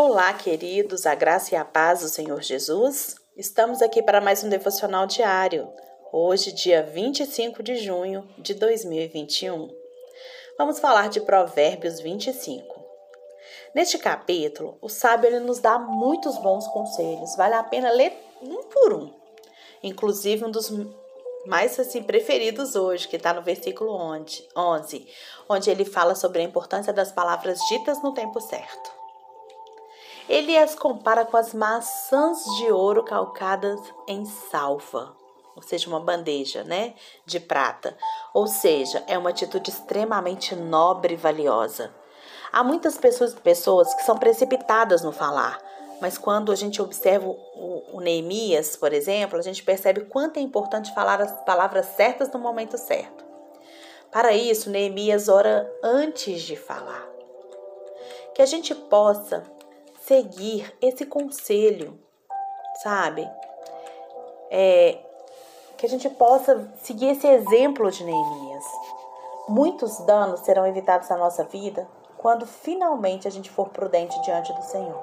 Olá, queridos, a graça e a paz do Senhor Jesus. Estamos aqui para mais um devocional diário. Hoje, dia 25 de junho de 2021. Vamos falar de Provérbios 25. Neste capítulo, o sábio ele nos dá muitos bons conselhos. Vale a pena ler um por um. Inclusive um dos mais assim preferidos hoje, que está no versículo 11, onde ele fala sobre a importância das palavras ditas no tempo certo. Ele as compara com as maçãs de ouro calcadas em salva, ou seja, uma bandeja, né, de prata. Ou seja, é uma atitude extremamente nobre e valiosa. Há muitas pessoas, pessoas que são precipitadas no falar, mas quando a gente observa o, o Neemias, por exemplo, a gente percebe quanto é importante falar as palavras certas no momento certo. Para isso, Neemias ora antes de falar. Que a gente possa seguir esse conselho, sabe? É, que a gente possa seguir esse exemplo de Neemias. Muitos danos serão evitados na nossa vida quando finalmente a gente for prudente diante do Senhor.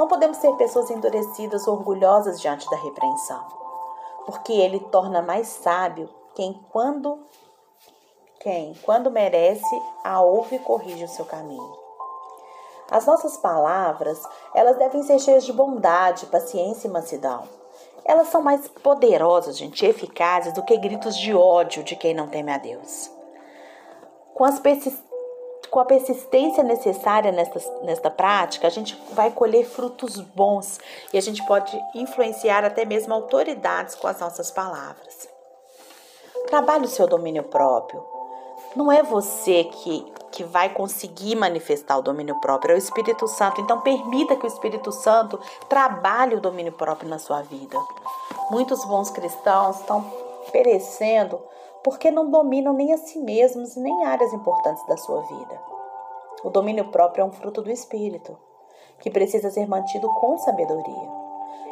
Não podemos ser pessoas endurecidas, orgulhosas diante da repreensão, porque ele torna mais sábio quem quando quem quando merece a ouve e corrige o seu caminho. As nossas palavras, elas devem ser cheias de bondade, paciência e mansidão. Elas são mais poderosas, gente, eficazes do que gritos de ódio de quem não teme a Deus. Com, com a persistência necessária nesta, nesta prática, a gente vai colher frutos bons e a gente pode influenciar até mesmo autoridades com as nossas palavras. Trabalhe o seu domínio próprio. Não é você que que vai conseguir manifestar o domínio próprio, é o Espírito Santo. Então, permita que o Espírito Santo trabalhe o domínio próprio na sua vida. Muitos bons cristãos estão perecendo porque não dominam nem a si mesmos nem áreas importantes da sua vida. O domínio próprio é um fruto do Espírito, que precisa ser mantido com sabedoria.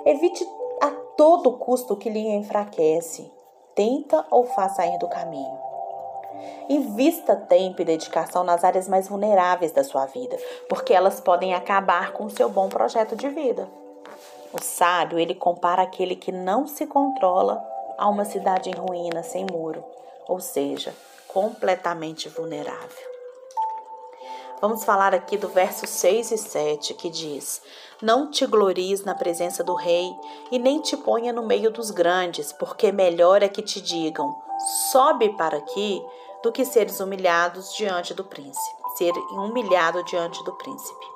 Evite a todo custo o que lhe enfraquece. Tenta ou faça sair do caminho. Invista tempo e dedicação nas áreas mais vulneráveis da sua vida, porque elas podem acabar com o seu bom projeto de vida. O sábio, ele compara aquele que não se controla a uma cidade em ruína sem muro, ou seja, completamente vulnerável. Vamos falar aqui do verso 6 e 7 que diz: Não te glories na presença do rei e nem te ponha no meio dos grandes, porque melhor é que te digam: sobe para aqui do que seres humilhados diante do príncipe, ser humilhado diante do príncipe.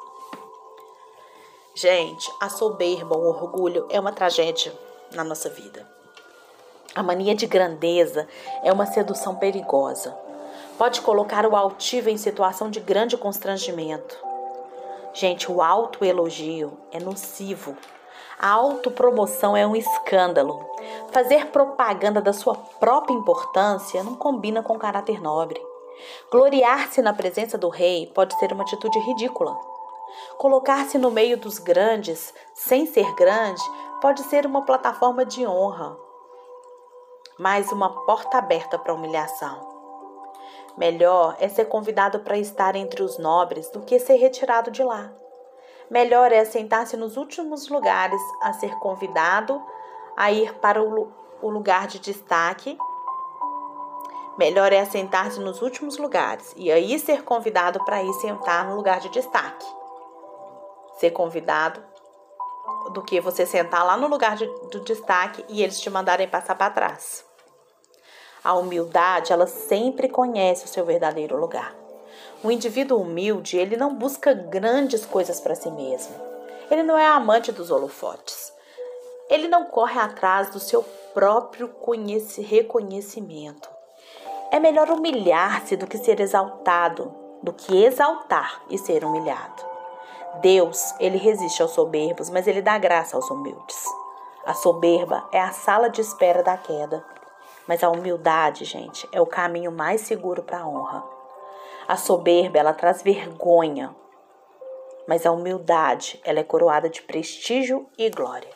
Gente, a soberba, o orgulho é uma tragédia na nossa vida. A mania de grandeza é uma sedução perigosa. Pode colocar o altivo em situação de grande constrangimento. Gente, o autoelogio é nocivo a autopromoção é um escândalo. Fazer propaganda da sua própria importância não combina com caráter nobre. Gloriar-se na presença do rei pode ser uma atitude ridícula. Colocar-se no meio dos grandes, sem ser grande, pode ser uma plataforma de honra, mas uma porta aberta para humilhação. Melhor é ser convidado para estar entre os nobres do que ser retirado de lá. Melhor é sentar-se nos últimos lugares a ser convidado a ir para o, lugar de destaque. Melhor é sentar-se nos últimos lugares e aí ser convidado para ir sentar no lugar de destaque. Ser convidado do que você sentar lá no lugar de, do destaque e eles te mandarem passar para trás. A humildade, ela sempre conhece o seu verdadeiro lugar. O indivíduo humilde, ele não busca grandes coisas para si mesmo. Ele não é amante dos holofotes. Ele não corre atrás do seu próprio reconhecimento. É melhor humilhar-se do que ser exaltado, do que exaltar e ser humilhado. Deus, ele resiste aos soberbos, mas ele dá graça aos humildes. A soberba é a sala de espera da queda, mas a humildade, gente, é o caminho mais seguro para a honra. A soberba, ela traz vergonha, mas a humildade, ela é coroada de prestígio e glória.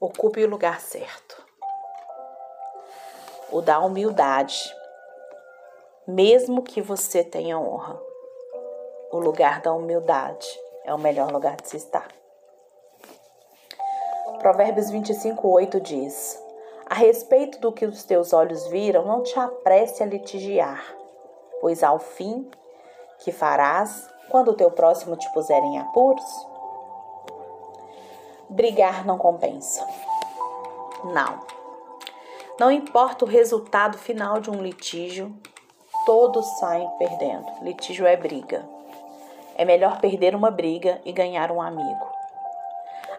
Ocupe o lugar certo. O da humildade, mesmo que você tenha honra. o lugar da humildade é o melhor lugar de se estar. Provérbios 25, 8 diz: A respeito do que os teus olhos viram, não te apresse a litigiar, pois ao fim que farás quando o teu próximo te puser em apuros? Brigar não compensa. Não. Não importa o resultado final de um litígio, todos saem perdendo. Litígio é briga. É melhor perder uma briga e ganhar um amigo.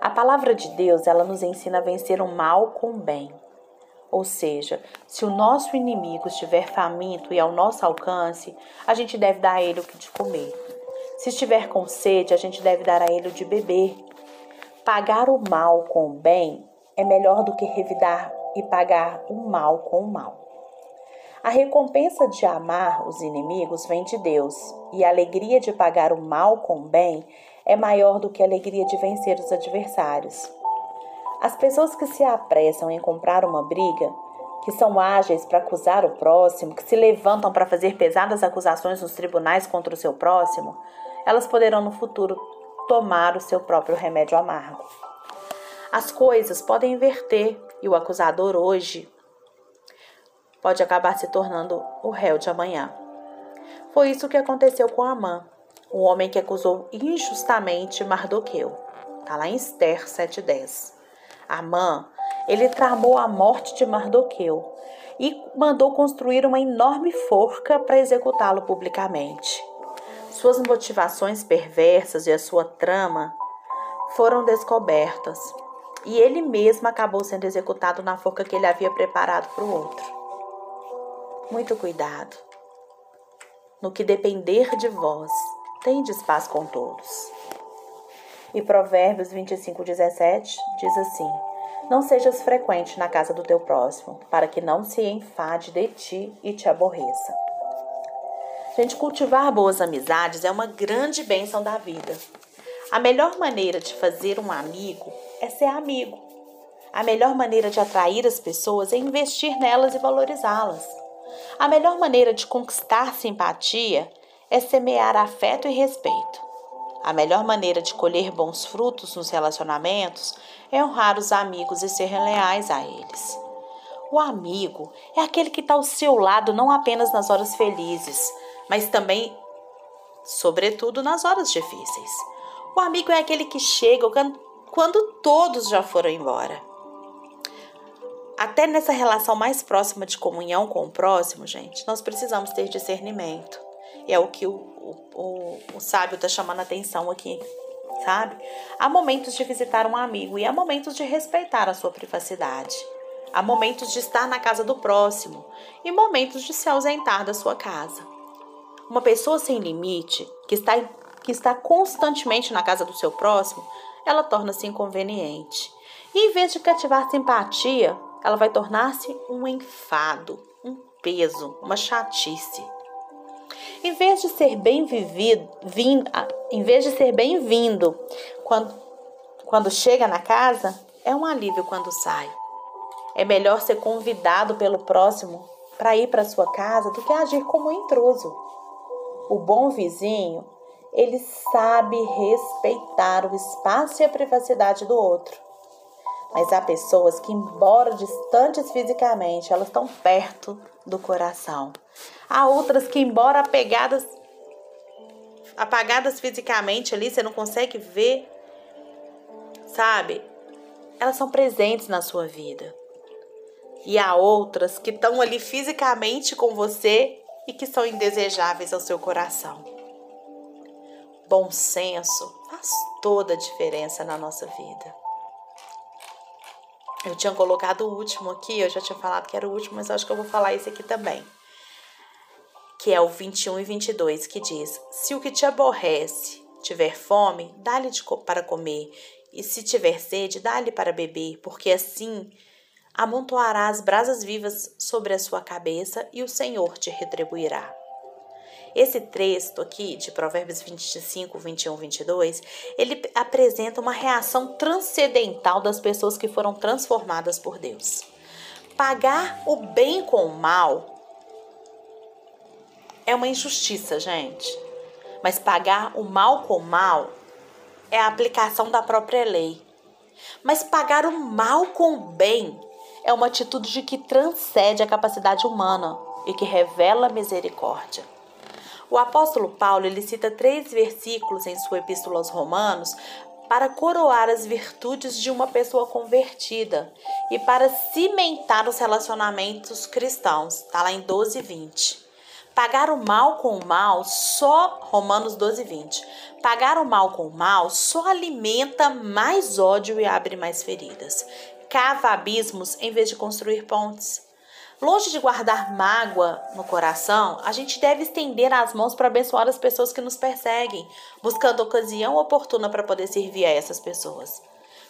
A palavra de Deus, ela nos ensina a vencer o mal com o bem. Ou seja, se o nosso inimigo estiver faminto e ao nosso alcance, a gente deve dar a ele o que de comer. Se estiver com sede, a gente deve dar a ele o de beber. Pagar o mal com o bem é melhor do que revidar e pagar o mal com o mal. A recompensa de amar os inimigos vem de Deus, e a alegria de pagar o mal com o bem é maior do que a alegria de vencer os adversários. As pessoas que se apressam em comprar uma briga, que são ágeis para acusar o próximo, que se levantam para fazer pesadas acusações nos tribunais contra o seu próximo, elas poderão no futuro tomar o seu próprio remédio amargo. As coisas podem inverter e o acusador hoje pode acabar se tornando o réu de amanhã. Foi isso que aconteceu com Amã, o homem que acusou injustamente Mardoqueu. Está lá em Esther 7.10. Amã, ele tramou a morte de Mardoqueu e mandou construir uma enorme forca para executá-lo publicamente. Suas motivações perversas e a sua trama foram descobertas e ele mesmo acabou sendo executado na forca que ele havia preparado para o outro muito cuidado. No que depender de vós, tendes paz com todos. E Provérbios 25, 17 diz assim: Não sejas frequente na casa do teu próximo, para que não se enfade de ti e te aborreça. Gente, cultivar boas amizades é uma grande bênção da vida. A melhor maneira de fazer um amigo é ser amigo. A melhor maneira de atrair as pessoas é investir nelas e valorizá-las. A melhor maneira de conquistar simpatia é semear afeto e respeito. A melhor maneira de colher bons frutos nos relacionamentos é honrar os amigos e ser leais a eles. O amigo é aquele que está ao seu lado não apenas nas horas felizes, mas também, sobretudo, nas horas difíceis. O amigo é aquele que chega quando todos já foram embora até nessa relação mais próxima de comunhão com o próximo, gente, nós precisamos ter discernimento. É o que o, o, o, o sábio está chamando a atenção aqui, sabe? Há momentos de visitar um amigo e há momentos de respeitar a sua privacidade. Há momentos de estar na casa do próximo e momentos de se ausentar da sua casa. Uma pessoa sem limite, que está, que está constantemente na casa do seu próximo, ela torna-se inconveniente. E em vez de cativar simpatia, ela vai tornar-se um enfado, um peso, uma chatice. Em vez de ser bem vivido, vim, em vez de ser bem-vindo quando, quando chega na casa, é um alívio quando sai. É melhor ser convidado pelo próximo para ir para sua casa do que agir como intruso. O bom vizinho, ele sabe respeitar o espaço e a privacidade do outro. Mas há pessoas que, embora distantes fisicamente, elas estão perto do coração. Há outras que, embora apegadas, apagadas fisicamente ali, você não consegue ver, sabe? Elas são presentes na sua vida. E há outras que estão ali fisicamente com você e que são indesejáveis ao seu coração. Bom senso faz toda a diferença na nossa vida. Eu tinha colocado o último aqui, eu já tinha falado que era o último, mas acho que eu vou falar esse aqui também. Que é o 21 e 22, que diz: Se o que te aborrece tiver fome, dá-lhe para comer, e se tiver sede, dá-lhe para beber, porque assim amontoarás brasas vivas sobre a sua cabeça e o Senhor te retribuirá. Esse texto aqui de Provérbios 25, 21, 22, ele apresenta uma reação transcendental das pessoas que foram transformadas por Deus. Pagar o bem com o mal é uma injustiça, gente. Mas pagar o mal com o mal é a aplicação da própria lei. Mas pagar o mal com o bem é uma atitude de que transcende a capacidade humana e que revela misericórdia. O apóstolo Paulo ele cita três versículos em sua epístola aos Romanos para coroar as virtudes de uma pessoa convertida e para cimentar os relacionamentos cristãos. Está lá em 12 e 20. Pagar o mal com o mal, só Romanos 12, 20. Pagar o mal com o mal só alimenta mais ódio e abre mais feridas. Cava abismos em vez de construir pontes. Longe de guardar mágoa no coração, a gente deve estender as mãos para abençoar as pessoas que nos perseguem, buscando ocasião oportuna para poder servir a essas pessoas.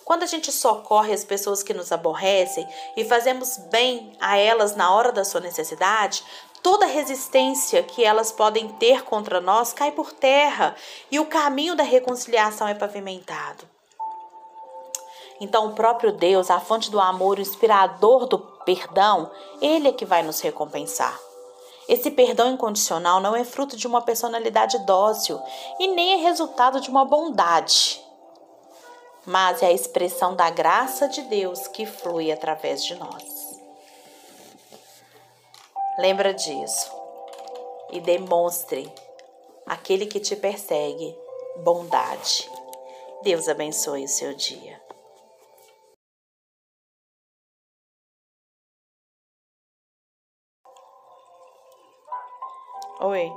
Quando a gente socorre as pessoas que nos aborrecem e fazemos bem a elas na hora da sua necessidade, toda resistência que elas podem ter contra nós cai por terra e o caminho da reconciliação é pavimentado. Então, o próprio Deus, a fonte do amor, o inspirador do perdão, ele é que vai nos recompensar. Esse perdão incondicional não é fruto de uma personalidade dócil e nem é resultado de uma bondade mas é a expressão da graça de Deus que flui através de nós. Lembra disso e demonstre aquele que te persegue bondade. Deus abençoe o seu dia. Oi.